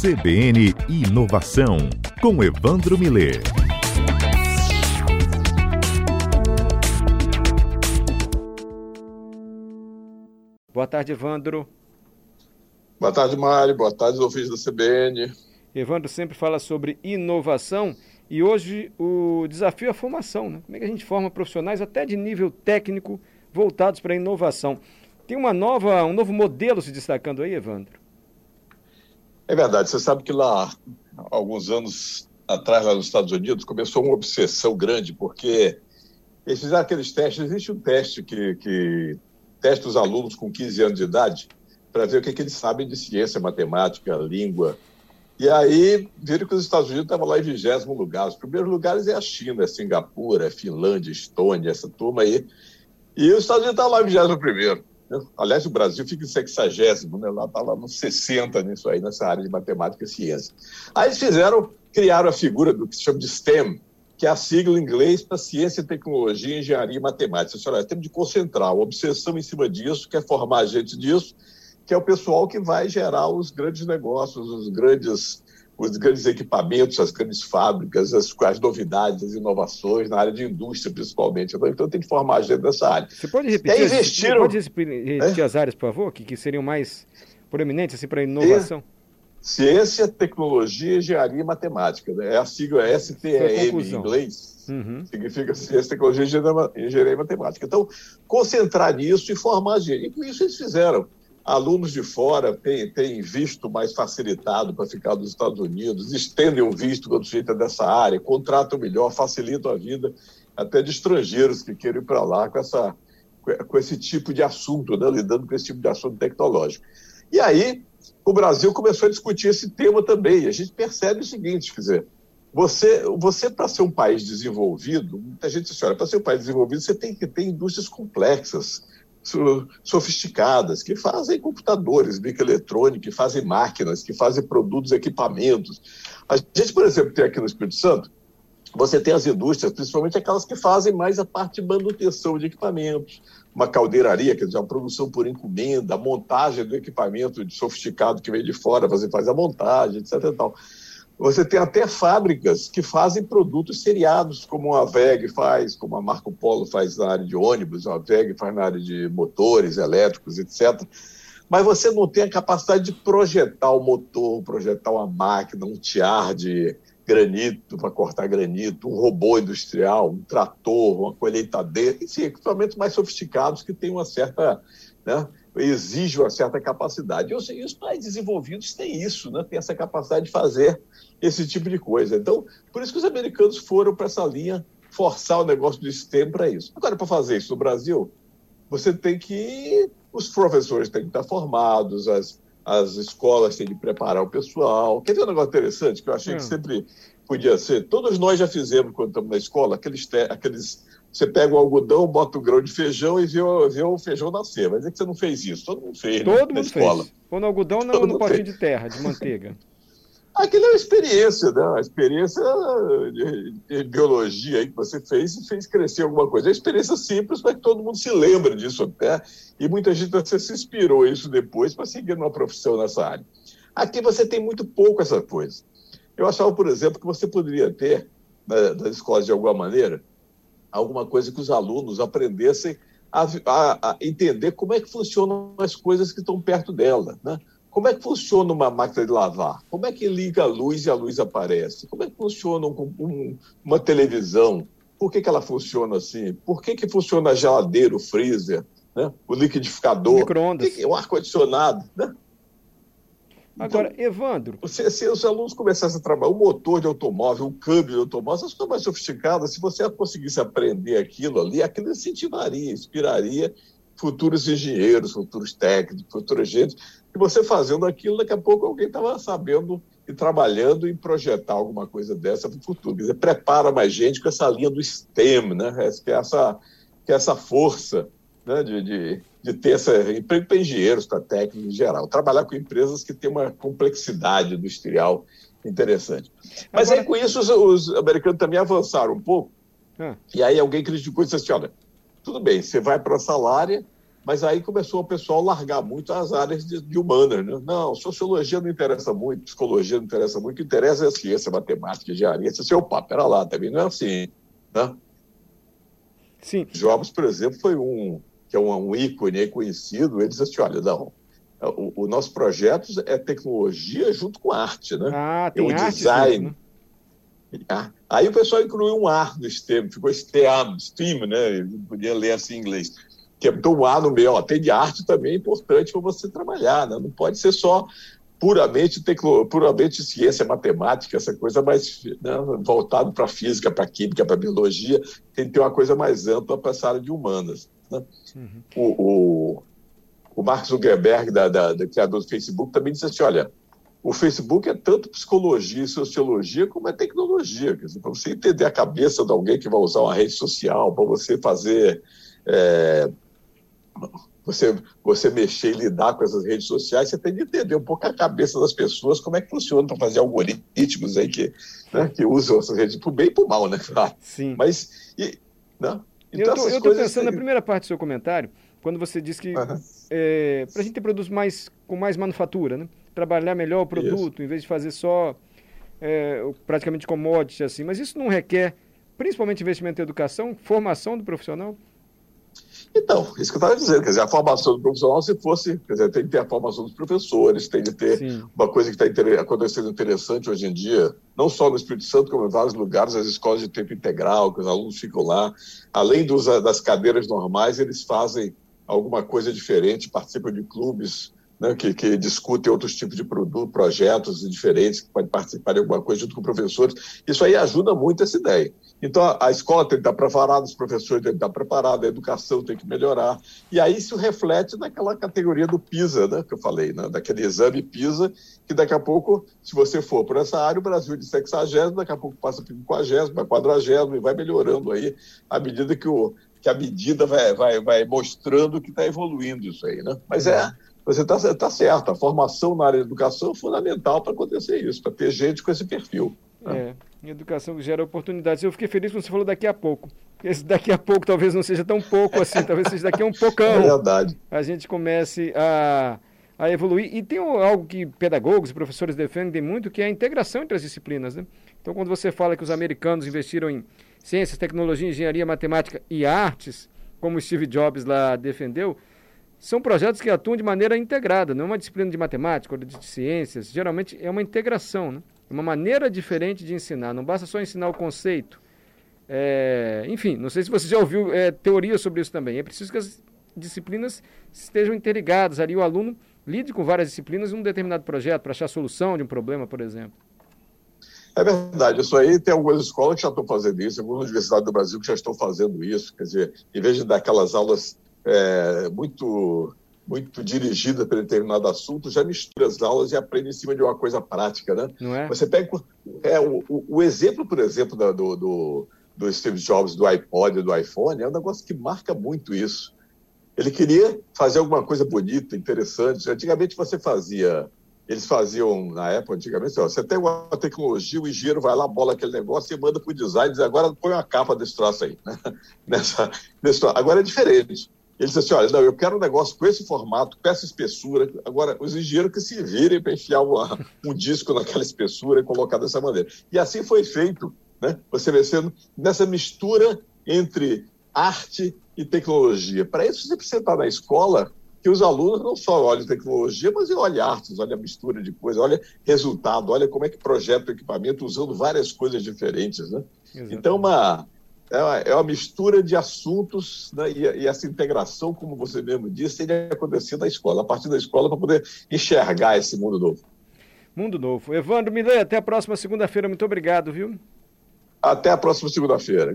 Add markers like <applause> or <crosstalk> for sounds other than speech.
CBN Inovação, com Evandro Miller. Boa tarde, Evandro. Boa tarde, Mário. Boa tarde, ouvintes da CBN. Evandro sempre fala sobre inovação e hoje o desafio é a formação. Né? Como é que a gente forma profissionais até de nível técnico voltados para a inovação? Tem uma nova, um novo modelo se destacando aí, Evandro? É verdade. Você sabe que lá, alguns anos atrás, lá nos Estados Unidos, começou uma obsessão grande, porque eles fizeram aqueles testes. Existe um teste que, que testa os alunos com 15 anos de idade para ver o que, que eles sabem de ciência, matemática, língua. E aí viram que os Estados Unidos estavam lá em vigésimo lugar. Os primeiros lugares é a China, é Singapura, é Finlândia, Estônia, essa turma aí. E os Estados Unidos estavam lá em vigésimo primeiro. Aliás, o Brasil fica em sexagésimo, né? Lá está lá nos 60 nisso aí, nessa área de matemática e ciência. Aí eles fizeram, criaram a figura do que se chama de STEM, que é a sigla em inglês para ciência, tecnologia, engenharia e matemática. Você olha, temos de concentrar uma obsessão em cima disso, quer formar gente disso, que é o pessoal que vai gerar os grandes negócios, os grandes, os grandes equipamentos, as grandes fábricas, as, as novidades, as inovações na área de indústria, principalmente. Então tem que formar gente dessa área. Você pode repetir, investiram... pode repetir é? as áreas, por favor, que, que seriam mais proeminentes assim, para a inovação? Ciência, tecnologia, engenharia e matemática. Né? É a sigla STEM em inglês. Uhum. Significa ciência, tecnologia, engenharia e matemática. Então, concentrar nisso e formar gente. E com isso eles fizeram alunos de fora têm, têm visto mais facilitado para ficar nos Estados Unidos, estendem o visto quando se é dessa área, contratam melhor, facilitam a vida até de estrangeiros que querem ir para lá com, essa, com esse tipo de assunto, né, lidando com esse tipo de assunto tecnológico. E aí, o Brasil começou a discutir esse tema também. A gente percebe o seguinte, quer dizer, você, você para ser um país desenvolvido, muita gente diz, olha, para ser um país desenvolvido, você tem que ter indústrias complexas, sofisticadas, que fazem computadores, microeletrônica, que fazem máquinas, que fazem produtos, equipamentos. A gente, por exemplo, tem aqui no Espírito Santo, você tem as indústrias, principalmente aquelas que fazem mais a parte de manutenção de equipamentos, uma caldeiraria, quer dizer, a produção por encomenda, a montagem do equipamento sofisticado que vem de fora, você faz a montagem, etc. E tal. Você tem até fábricas que fazem produtos seriados, como a VEG faz, como a Marco Polo faz na área de ônibus, a VEG faz na área de motores elétricos, etc. Mas você não tem a capacidade de projetar o motor, projetar uma máquina, um tiar de granito para cortar granito, um robô industrial, um trator, uma colheitadeira, enfim, equipamentos mais sofisticados que têm uma certa né, exige uma certa capacidade. E os países desenvolvidos têm isso, né? têm essa capacidade de fazer esse tipo de coisa. Então, por isso que os americanos foram para essa linha forçar o negócio do STEM para isso. Agora, para fazer isso no Brasil, você tem que. Os professores têm que estar formados, as, as escolas têm que preparar o pessoal. Quer ver um negócio interessante que eu achei hum. que sempre podia ser? Todos nós já fizemos quando estamos na escola aqueles, aqueles você pega o algodão, bota o grão de feijão e vê o, vê o feijão nascer. Vai dizer que você não fez isso. Todo mundo fez. Todo né, mundo escola. fez. Põe o algodão no, no potinho de terra, de manteiga. <laughs> Aquilo é uma experiência, né? Uma experiência de, de, biologia aí que você fez e fez crescer alguma coisa. É uma experiência simples para que todo mundo se lembre disso até. E muita gente você se inspirou isso depois para seguir uma profissão nessa área. Aqui você tem muito pouco essa coisa. Eu achava, por exemplo, que você poderia ter, nas escolas de alguma maneira, alguma coisa que os alunos aprendessem a, a, a, entender como é que funcionam as coisas que estão perto dela, né? Como é que funciona uma máquina de lavar? Como é que liga a luz e a luz aparece? Como é que funciona um, um, uma televisão? Por que, que ela funciona assim? Por que, que funciona a geladeira, o freezer, né? o liquidificador, o ar-condicionado? Né? Agora, então, Evandro. Se, se, os alunos começassem a trabalhar o motor de automóvel, o câmbio de automóvel, essas coisas mais sofisticadas, se você conseguisse aprender aquilo ali, aquilo incentivaria, inspiraria futuros engenheiros, futuros técnicos, futuros gente, e você fazendo aquilo, daqui a pouco alguém estava sabendo e trabalhando em projetar alguma coisa dessa para o futuro. Quer dizer, prepara mais gente com essa linha do STEM, né? Que é essa, que é essa força né? de, de de ter essa emprego para engenheiros, para técnicos em geral. Trabalhar com empresas que têm uma complexidade industrial interessante. Mas Agora... aí com isso os, os, americanos também avançaram um pouco. Ah. E aí alguém criticou e disse assim: olha, tudo bem, você vai para essa área, Mas aí começou o pessoal a largar muito as áreas de, de humanas. Né? Não, sociologia não interessa muito, psicologia não interessa muito, o que interessa é a ciência, matemática, engenharia. Esse é o papo, era lá, também não é assim. Né? Sim. Jobs, por exemplo, foi um que é um, um ícone conhecido, ele disse assim, olha, não, o, o, nosso projeto é tecnologia junto com arte, né? Ah, tem é o design. Mesmo, né? Ah, aí o pessoal incluiu um ar no STEM, ficou STEAM, STEAM, né? Eu podia ler assim em inglês que é um ar no meio, ó, tem de arte também é importante para você trabalhar, né? não pode ser só puramente, tecno, puramente ciência, matemática, essa coisa mais né, voltado para física, para química, para biologia, tem que ter uma coisa mais ampla para essa área de humanas. Né? Uhum. O, o, o Mark Zuckerberg, da, da, da, criador do Facebook, também disse assim, olha, o Facebook é tanto psicologia e sociologia como é tecnologia. Para você entender a cabeça de alguém que vai usar uma rede social, para você fazer é, você, você mexer e lidar com essas redes sociais, você tem que entender um pouco a cabeça das pessoas, como é que funciona para fazer algoritmos aí que, né, que usam essas redes para o bem e para o mal, né? Claro. Sim. Mas, e, né? Então, eu estou pensando na primeira parte do seu comentário, quando você diz que uhum. é, para a gente ter produtos mais, com mais manufatura, né? trabalhar melhor o produto, isso. em vez de fazer só é, praticamente commodity, assim. Mas isso não requer, principalmente investimento em educação, formação do profissional? Então, isso que eu estava dizendo, quer dizer, a formação do profissional, se fosse, quer dizer, tem que ter a formação dos professores, tem que ter Sim. uma coisa que está acontecendo interessante hoje em dia, não só no Espírito Santo, como em vários lugares, as escolas de tempo integral, que os alunos ficam lá, além dos, das cadeiras normais, eles fazem alguma coisa diferente, participam de clubes, né, que, que, discutem outros tipos de produto, projetos diferentes, que podem participar de alguma coisa junto com professores. Isso aí ajuda muito essa ideia. Então, a, a escola tem que estar preparada, os professores têm que estar preparados, a educação tem que melhorar. E aí isso reflete naquela categoria do PISA, né, que eu falei, né, daquele exame PISA, que daqui a pouco, se você for por essa área, o Brasil de 60, daqui a pouco passa para 50, para 40 e vai melhorando aí à medida que, o, que a medida vai, vai, vai mostrando que está evoluindo isso aí. Né? Mas é você está tá certo, a formação na área de educação é fundamental para acontecer isso, para ter gente com esse perfil. Né? É, educação gera oportunidades. Eu fiquei feliz quando você falou daqui a pouco. Esse daqui a pouco talvez não seja tão pouco assim, talvez seja daqui a um <laughs> poucão. É verdade. A gente comece a, a evoluir. E tem algo que pedagogos e professores defendem muito, que é a integração entre as disciplinas. Né? Então, quando você fala que os americanos investiram em ciências, tecnologia, engenharia, matemática e artes, como Steve Jobs lá defendeu, são projetos que atuam de maneira integrada, não é uma disciplina de matemática ou de ciências, geralmente é uma integração, né? é uma maneira diferente de ensinar, não basta só ensinar o conceito. É, enfim, não sei se você já ouviu é, teorias sobre isso também, é preciso que as disciplinas estejam interligadas, ali o aluno lide com várias disciplinas em um determinado projeto para achar solução de um problema, por exemplo. É verdade, isso aí tem algumas escolas que já estão fazendo isso, algumas universidades do Brasil que já estão fazendo isso, quer dizer, em vez de dar aquelas aulas é, muito muito dirigida para determinado assunto, já mistura as aulas e aprende em cima de uma coisa prática, né? Não é? Você pega é, o, o exemplo, por exemplo, do, do, do Steve Jobs, do iPod, do iPhone, é um negócio que marca muito isso. Ele queria fazer alguma coisa bonita, interessante. Antigamente você fazia eles faziam, na época, antigamente, ó, você tem uma tecnologia, o engenheiro vai lá, bola aquele negócio e manda para o design e diz, agora põe uma capa desse troço aí. Né? <laughs> Nessa, nesse troço. Agora é diferente. Ele disse assim: olha, não, eu quero um negócio com esse formato, com essa espessura. Agora, os engenheiros que se virem para enfiar uma, um disco naquela espessura e colocar dessa maneira. E assim foi feito, né? Você vê sendo nessa mistura entre arte e tecnologia. Para isso, você precisa estar na escola que os alunos não só olhem tecnologia, mas olhem artes, olhem a mistura de coisas, olhem resultado, olhem como é que projeta o equipamento usando várias coisas diferentes, né? Exatamente. Então, uma é uma, é uma mistura de assuntos né, e, essa integração, como você mesmo disse, tem que acontecer na escola, a partir da escola, para poder enxergar esse mundo novo. Mundo novo. Evandro Milê, até a próxima segunda-feira. Muito obrigado, viu? Até a próxima segunda-feira.